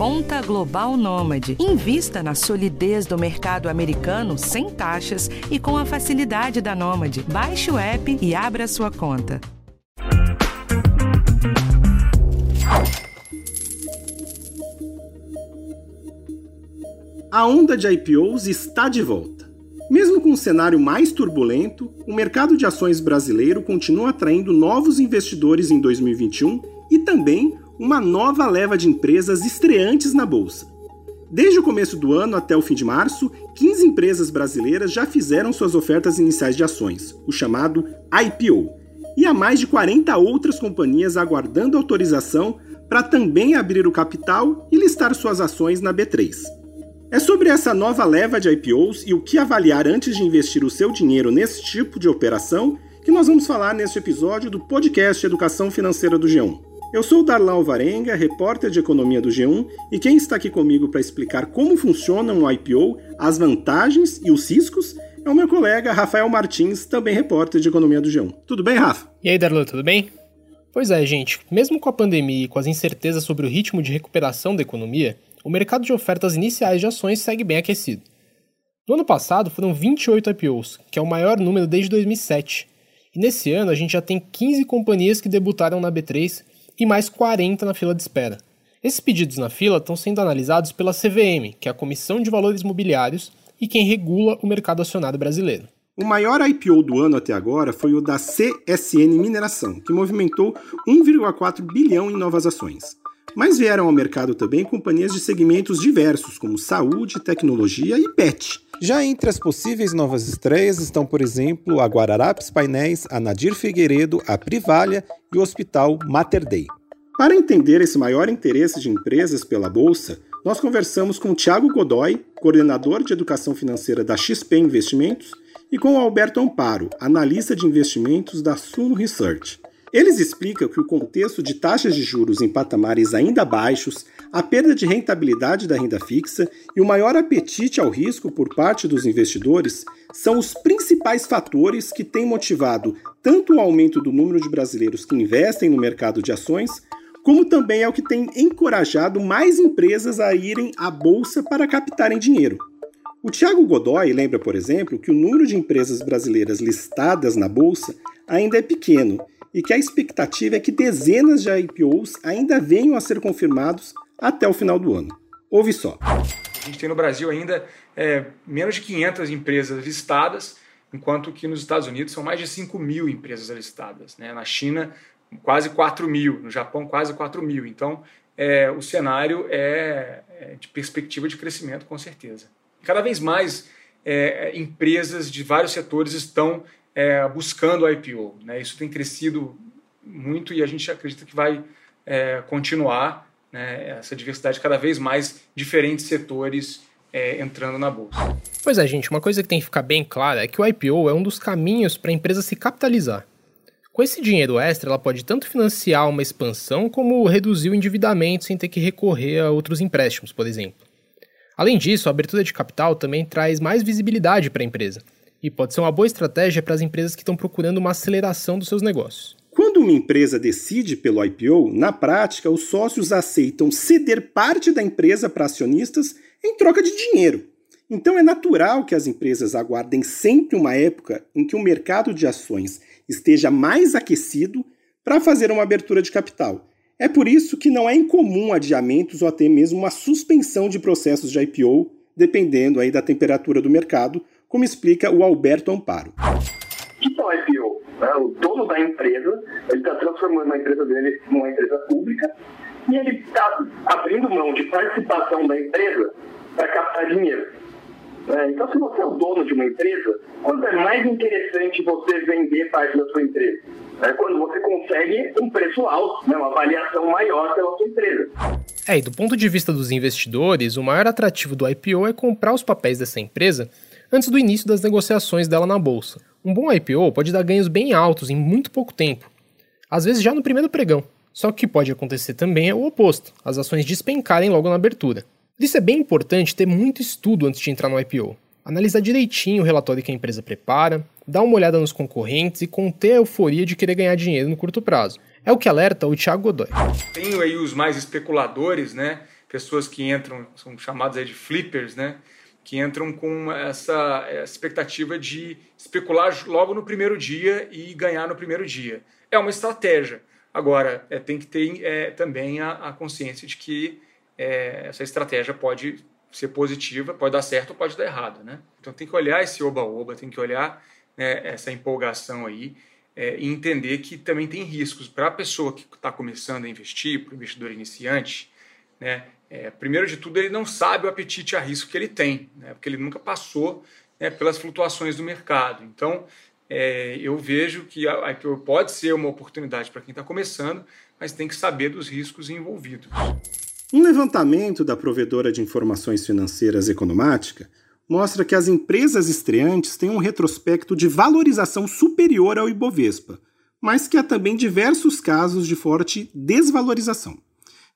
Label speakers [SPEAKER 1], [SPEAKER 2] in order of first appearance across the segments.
[SPEAKER 1] Conta Global Nômade. Invista na solidez do mercado americano sem taxas e com a facilidade da Nômade. Baixe o app e abra sua conta.
[SPEAKER 2] A onda de IPOs está de volta. Mesmo com um cenário mais turbulento, o mercado de ações brasileiro continua atraindo novos investidores em 2021 e também uma nova leva de empresas estreantes na bolsa. Desde o começo do ano até o fim de março, 15 empresas brasileiras já fizeram suas ofertas iniciais de ações, o chamado IPO, e há mais de 40 outras companhias aguardando autorização para também abrir o capital e listar suas ações na B3. É sobre essa nova leva de IPOs e o que avaliar antes de investir o seu dinheiro nesse tipo de operação que nós vamos falar neste episódio do podcast Educação Financeira do G1. Eu sou Darlan Alvarenga, repórter de economia do G1, e quem está aqui comigo para explicar como funciona um IPO, as vantagens e os riscos é o meu colega Rafael Martins, também repórter de economia do G1. Tudo bem, Rafa?
[SPEAKER 3] E aí, Darlan, tudo bem? Pois é, gente, mesmo com a pandemia e com as incertezas sobre o ritmo de recuperação da economia, o mercado de ofertas iniciais de ações segue bem aquecido. No ano passado foram 28 IPOs, que é o maior número desde 2007. E nesse ano a gente já tem 15 companhias que debutaram na B3 e mais 40 na fila de espera. Esses pedidos na fila estão sendo analisados pela CVM, que é a Comissão de Valores Mobiliários e quem regula o mercado acionário brasileiro.
[SPEAKER 2] O maior IPO do ano até agora foi o da CSN Mineração, que movimentou 1,4 bilhão em novas ações. Mas vieram ao mercado também companhias de segmentos diversos, como saúde, tecnologia e pet. Já entre as possíveis novas estreias estão, por exemplo, a Guararapes Painéis, a Nadir Figueiredo, a Privalha e o Hospital Mater Dei. Para entender esse maior interesse de empresas pela Bolsa, nós conversamos com Tiago Godoy, coordenador de educação financeira da XP Investimentos, e com o Alberto Amparo, analista de investimentos da Suno Research. Eles explicam que o contexto de taxas de juros em patamares ainda baixos, a perda de rentabilidade da renda fixa e o maior apetite ao risco por parte dos investidores são os principais fatores que têm motivado tanto o aumento do número de brasileiros que investem no mercado de ações, como também é o que tem encorajado mais empresas a irem à bolsa para captarem dinheiro. O Tiago Godoy lembra, por exemplo, que o número de empresas brasileiras listadas na bolsa ainda é pequeno e que a expectativa é que dezenas de IPOs ainda venham a ser confirmados até o final do ano. Ouve só.
[SPEAKER 4] A gente tem no Brasil ainda é, menos de 500 empresas listadas, enquanto que nos Estados Unidos são mais de 5 mil empresas listadas. Né? Na China, quase 4 mil, no Japão, quase 4 mil. Então, é, o cenário é, é, de perspectiva de crescimento, com certeza. Cada vez mais é, empresas de vários setores estão é, buscando o IPO. Né? Isso tem crescido muito e a gente acredita que vai é, continuar né, essa diversidade cada vez mais diferentes setores é, entrando na bolsa.
[SPEAKER 3] Pois é, gente, uma coisa que tem que ficar bem clara é que o IPO é um dos caminhos para a empresa se capitalizar. Com esse dinheiro extra, ela pode tanto financiar uma expansão como reduzir o endividamento sem ter que recorrer a outros empréstimos, por exemplo. Além disso, a abertura de capital também traz mais visibilidade para a empresa e pode ser uma boa estratégia para as empresas que estão procurando uma aceleração dos seus negócios.
[SPEAKER 2] Quando uma empresa decide pelo IPO, na prática, os sócios aceitam ceder parte da empresa para acionistas em troca de dinheiro. Então é natural que as empresas aguardem sempre uma época em que o mercado de ações esteja mais aquecido para fazer uma abertura de capital. É por isso que não é incomum adiamentos ou até mesmo uma suspensão de processos de IPO, dependendo aí da temperatura do mercado, como explica o Alberto Amparo.
[SPEAKER 5] O que é o IPO? É, o dono da empresa ele está transformando a empresa dele numa empresa pública e ele está abrindo mão de participação da empresa para captar dinheiro. É, então, se você é o dono de uma empresa, quando é mais interessante você vender parte da sua empresa? É quando você consegue um preço alto, né, uma avaliação maior pela sua empresa.
[SPEAKER 3] É, e do ponto de vista dos investidores, o maior atrativo do IPO é comprar os papéis dessa empresa antes do início das negociações dela na bolsa. Um bom IPO pode dar ganhos bem altos em muito pouco tempo, às vezes já no primeiro pregão. Só que o que pode acontecer também é o oposto, as ações despencarem logo na abertura. Por isso é bem importante ter muito estudo antes de entrar no IPO. Analisar direitinho o relatório que a empresa prepara, dar uma olhada nos concorrentes e conter a euforia de querer ganhar dinheiro no curto prazo. É o que alerta o Thiago Godoy.
[SPEAKER 4] Tem aí os mais especuladores, né? pessoas que entram, são chamadas aí de flippers, né? Que entram com essa, expectativa de especular logo no primeiro dia e ganhar no primeiro dia. É uma estratégia. Agora, é, tem que ter é, também a, a, consciência de que é, essa estratégia pode ser positiva, pode dar certo ou pode dar errado. Né? Então tem que olhar esse oba-oba, tem que olhar né, essa empolgação aí é, e entender que também tem riscos para a pessoa que está começando a investir, para o investidor iniciante. Né, é, primeiro de tudo, ele não sabe o apetite a risco que ele tem, né, porque ele nunca passou né, pelas flutuações do mercado. Então, é, eu vejo que a IPO pode ser uma oportunidade para quem está começando, mas tem que saber dos riscos envolvidos.
[SPEAKER 2] Um levantamento da provedora de informações financeiras Economática mostra que as empresas estreantes têm um retrospecto de valorização superior ao Ibovespa, mas que há também diversos casos de forte desvalorização.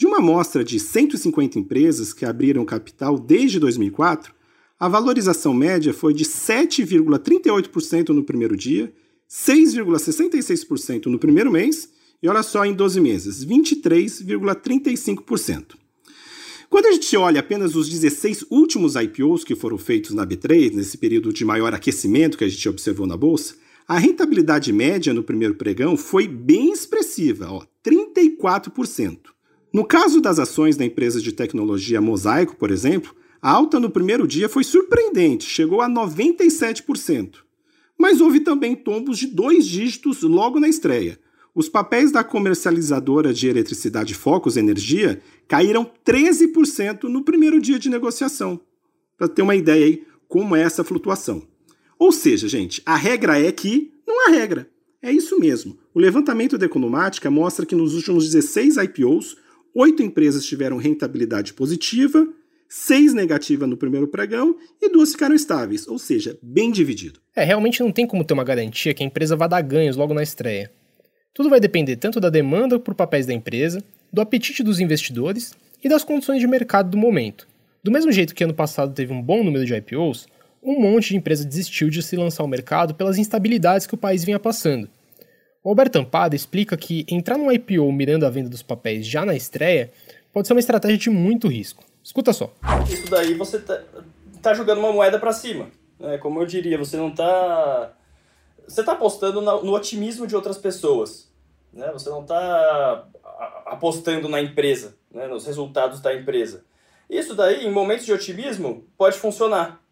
[SPEAKER 2] De uma amostra de 150 empresas que abriram capital desde 2004, a valorização média foi de 7,38% no primeiro dia, 6,66% no primeiro mês e olha só em 12 meses, 23,35%. Quando a gente olha apenas os 16 últimos IPOs que foram feitos na B3, nesse período de maior aquecimento que a gente observou na bolsa, a rentabilidade média no primeiro pregão foi bem expressiva, ó, 34%. No caso das ações da empresa de tecnologia Mosaico, por exemplo, a alta no primeiro dia foi surpreendente, chegou a 97%. Mas houve também tombos de dois dígitos logo na estreia. Os papéis da comercializadora de eletricidade Focus Energia caíram 13% no primeiro dia de negociação. Para ter uma ideia aí como é essa flutuação. Ou seja, gente, a regra é que não há regra. É isso mesmo. O levantamento da Economática mostra que nos últimos 16 IPOs, oito empresas tiveram rentabilidade positiva, seis negativa no primeiro pregão e duas ficaram estáveis, ou seja, bem dividido.
[SPEAKER 3] É, realmente não tem como ter uma garantia que a empresa vá dar ganhos logo na estreia. Tudo vai depender tanto da demanda por papéis da empresa, do apetite dos investidores e das condições de mercado do momento. Do mesmo jeito que ano passado teve um bom número de IPOs, um monte de empresa desistiu de se lançar ao mercado pelas instabilidades que o país vinha passando. O Alberto Ampada explica que entrar num IPO mirando a venda dos papéis já na estreia pode ser uma estratégia de muito risco. Escuta só.
[SPEAKER 6] Isso daí você tá, tá jogando uma moeda para cima. Né? Como eu diria, você não tá. Você tá apostando no otimismo de outras pessoas. Né? Você não tá apostando na empresa, né? nos resultados da empresa. Isso daí, em momentos de otimismo, pode funcionar.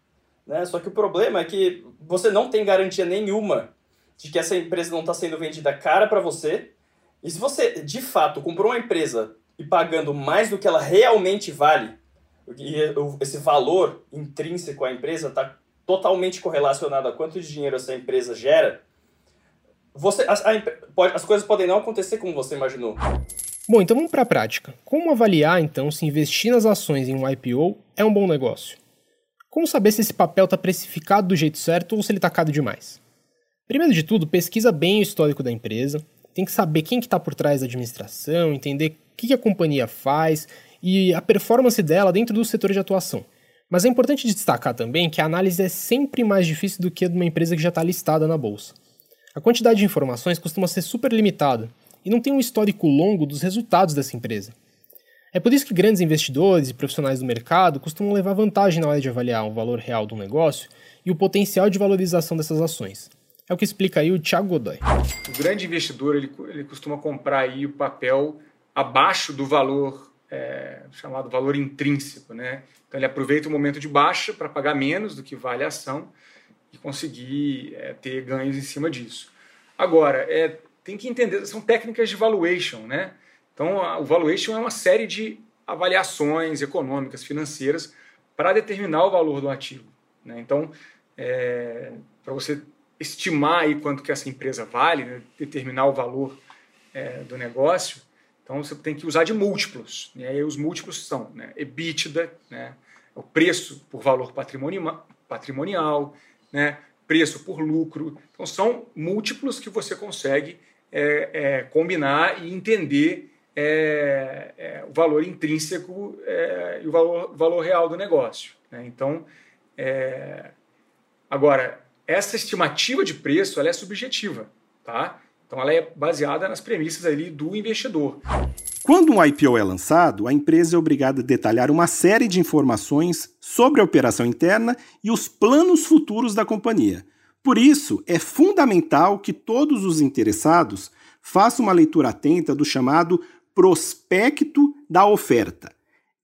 [SPEAKER 6] Né? Só que o problema é que você não tem garantia nenhuma de que essa empresa não está sendo vendida cara para você. E se você, de fato, comprou uma empresa e pagando mais do que ela realmente vale, e esse valor intrínseco à empresa está totalmente correlacionado a quanto de dinheiro essa empresa gera, você, a, a, pode, as coisas podem não acontecer como você imaginou.
[SPEAKER 3] Bom, então vamos para a prática. Como avaliar, então, se investir nas ações em um IPO é um bom negócio? Como saber se esse papel está precificado do jeito certo ou se ele está caro demais? Primeiro de tudo, pesquisa bem o histórico da empresa, tem que saber quem que está por trás da administração, entender o que, que a companhia faz e a performance dela dentro do setor de atuação. Mas é importante destacar também que a análise é sempre mais difícil do que a de uma empresa que já está listada na bolsa. A quantidade de informações costuma ser super limitada e não tem um histórico longo dos resultados dessa empresa. É por isso que grandes investidores e profissionais do mercado costumam levar vantagem na hora de avaliar o valor real do negócio e o potencial de valorização dessas ações. É o que explica aí o Thiago Godoy.
[SPEAKER 4] O grande investidor ele, ele costuma comprar aí o papel abaixo do valor é, chamado valor intrínseco. Né? Então ele aproveita o momento de baixa para pagar menos do que vale a ação e conseguir é, ter ganhos em cima disso. Agora, é, tem que entender, são técnicas de valuation. Né? Então a, o valuation é uma série de avaliações econômicas, financeiras, para determinar o valor do ativo. Né? Então, é, para você estimar aí quanto que essa empresa vale, né? determinar o valor é, do negócio, então você tem que usar de múltiplos. Né? E aí os múltiplos são né? EBITDA, né? o preço por valor patrimonial, patrimonial né? preço por lucro. Então são múltiplos que você consegue é, é, combinar e entender é, é o valor intrínseco é, e o valor, valor, real do negócio. Né? Então, é, agora, essa estimativa de preço ela é subjetiva. Tá? Então ela é baseada nas premissas ali do investidor.
[SPEAKER 2] Quando um IPO é lançado, a empresa é obrigada a detalhar uma série de informações sobre a operação interna e os planos futuros da companhia. Por isso, é fundamental que todos os interessados façam uma leitura atenta do chamado prospecto da oferta.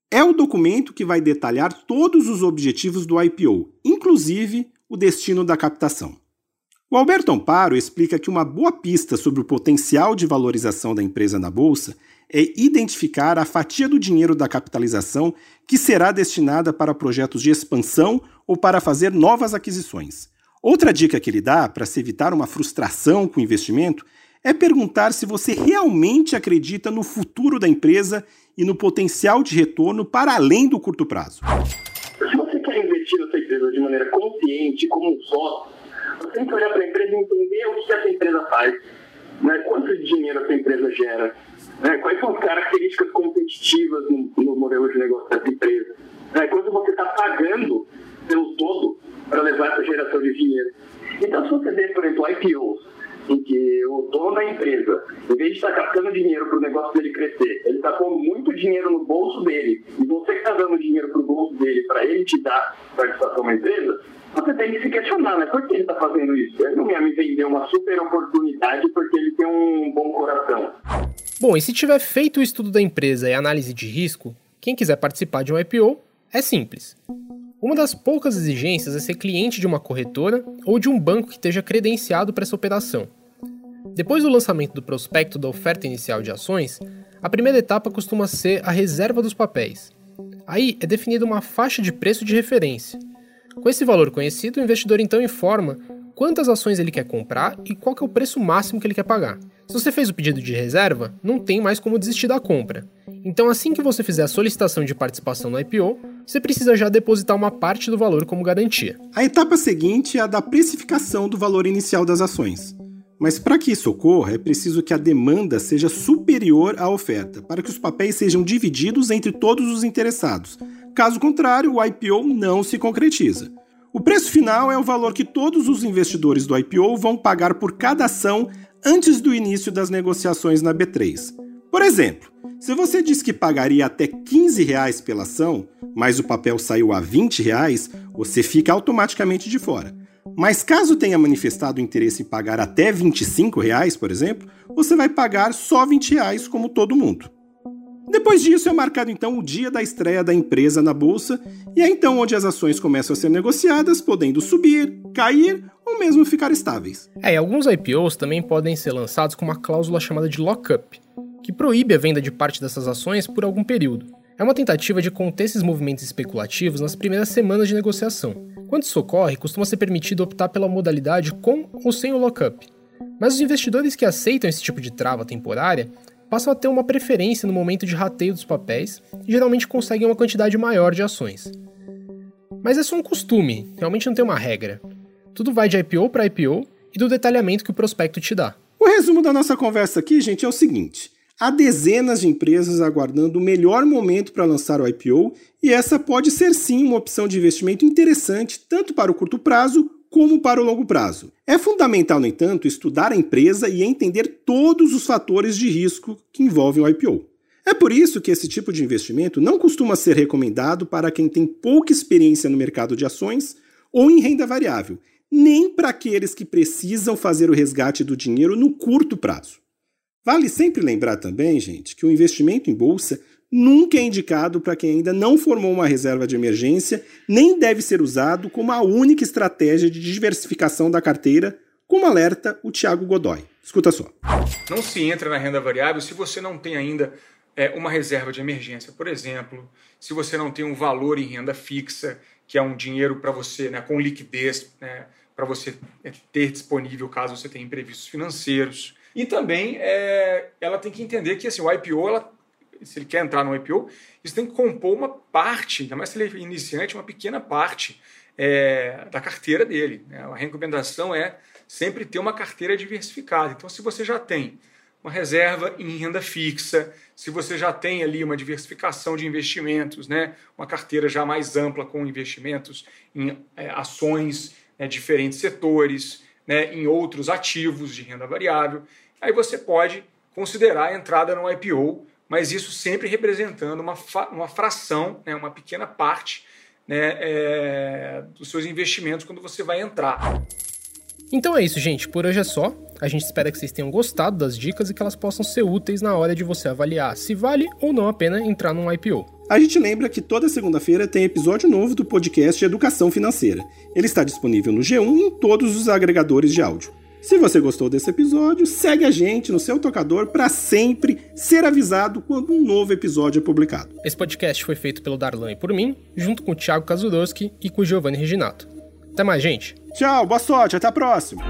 [SPEAKER 2] É o documento que vai detalhar todos os objetivos do IPO, inclusive o destino da captação. O Alberto Amparo explica que uma boa pista sobre o potencial de valorização da empresa na bolsa é identificar a fatia do dinheiro da capitalização que será destinada para projetos de expansão ou para fazer novas aquisições. Outra dica que ele dá para se evitar uma frustração com o investimento é perguntar se você realmente acredita no futuro da empresa e no potencial de retorno para além do curto prazo.
[SPEAKER 5] Investir na sua empresa de maneira consciente, como um sócio, você tem que olhar para a empresa e entender o que essa empresa faz, né? quanto dinheiro essa empresa gera, né? Quais são as características competitivas no, no modelo de negócio dessa empresa? Né? Quanto você está pagando pelo todo para levar essa geração de dinheiro? Então, se você vê, por exemplo, IPOs, em que o dono da empresa, em vez de estar captando dinheiro para o negócio dele crescer, ele está pondo muito dinheiro no bolso dele, e você que está dando dinheiro para o bolso dele para ele te dar participação na empresa, você tem que se questionar, né? Por que ele está fazendo isso? Ele não ia me vender uma super oportunidade porque ele tem um bom coração.
[SPEAKER 3] Bom, e se tiver feito o estudo da empresa e análise de risco, quem quiser participar de um IPO é simples. Uma das poucas exigências é ser cliente de uma corretora ou de um banco que esteja credenciado para essa operação. Depois do lançamento do prospecto da oferta inicial de ações, a primeira etapa costuma ser a reserva dos papéis. Aí é definida uma faixa de preço de referência, com esse valor conhecido, o investidor então informa quantas ações ele quer comprar e qual é o preço máximo que ele quer pagar. Se você fez o pedido de reserva, não tem mais como desistir da compra. Então, assim que você fizer a solicitação de participação no IPO, você precisa já depositar uma parte do valor como garantia.
[SPEAKER 2] A etapa seguinte é a da precificação do valor inicial das ações. Mas para que isso ocorra, é preciso que a demanda seja superior à oferta, para que os papéis sejam divididos entre todos os interessados, Caso contrário, o IPO não se concretiza. O preço final é o valor que todos os investidores do IPO vão pagar por cada ação antes do início das negociações na B3. Por exemplo, se você diz que pagaria até 15 reais pela ação, mas o papel saiu a 20 reais, você fica automaticamente de fora. Mas caso tenha manifestado interesse em pagar até 25 reais, por exemplo, você vai pagar só 20 reais como todo mundo. Depois disso é marcado então o dia da estreia da empresa na bolsa e é então onde as ações começam a ser negociadas, podendo subir, cair ou mesmo ficar estáveis.
[SPEAKER 3] É, e alguns IPOs também podem ser lançados com uma cláusula chamada de lockup, que proíbe a venda de parte dessas ações por algum período. É uma tentativa de conter esses movimentos especulativos nas primeiras semanas de negociação. Quando isso ocorre, costuma ser permitido optar pela modalidade com ou sem o lockup. Mas os investidores que aceitam esse tipo de trava temporária passam a ter uma preferência no momento de rateio dos papéis e geralmente conseguem uma quantidade maior de ações. Mas é só um costume, realmente não tem uma regra. Tudo vai de IPO para IPO e do detalhamento que o prospecto te dá.
[SPEAKER 2] O resumo da nossa conversa aqui, gente, é o seguinte: há dezenas de empresas aguardando o melhor momento para lançar o IPO e essa pode ser sim uma opção de investimento interessante tanto para o curto prazo como para o longo prazo. É fundamental, no entanto, estudar a empresa e entender todos os fatores de risco que envolvem o IPO. É por isso que esse tipo de investimento não costuma ser recomendado para quem tem pouca experiência no mercado de ações ou em renda variável, nem para aqueles que precisam fazer o resgate do dinheiro no curto prazo. Vale sempre lembrar também, gente, que o investimento em bolsa nunca é indicado para quem ainda não formou uma reserva de emergência, nem deve ser usado como a única estratégia de diversificação da carteira, como alerta o Tiago Godoy. Escuta só.
[SPEAKER 4] Não se entra na renda variável se você não tem ainda é, uma reserva de emergência, por exemplo, se você não tem um valor em renda fixa, que é um dinheiro para você, né, com liquidez, né, para você é, ter disponível caso você tenha imprevistos financeiros. E também é, ela tem que entender que assim, o IPO ela se ele quer entrar no IPO, isso tem que compor uma parte, ainda mais se ele é iniciante, uma pequena parte é, da carteira dele. Né? A recomendação é sempre ter uma carteira diversificada. Então, se você já tem uma reserva em renda fixa, se você já tem ali uma diversificação de investimentos, né? uma carteira já mais ampla com investimentos em é, ações, né, diferentes setores, né, em outros ativos de renda variável. aí você pode considerar a entrada no IPO, mas isso sempre representando uma, uma fração, né, uma pequena parte né, é, dos seus investimentos quando você vai entrar.
[SPEAKER 3] Então é isso, gente. Por hoje é só. A gente espera que vocês tenham gostado das dicas e que elas possam ser úteis na hora de você avaliar se vale ou não a pena entrar num IPO.
[SPEAKER 2] A gente lembra que toda segunda-feira tem episódio novo do podcast Educação Financeira. Ele está disponível no G1 e em todos os agregadores de áudio. Se você gostou desse episódio, segue a gente no seu tocador para sempre ser avisado quando um novo episódio é publicado.
[SPEAKER 3] Esse podcast foi feito pelo Darlan e por mim, junto com o Thiago Kazudowski e com o Giovanni Reginato. Até mais, gente!
[SPEAKER 2] Tchau, boa sorte, até a próxima!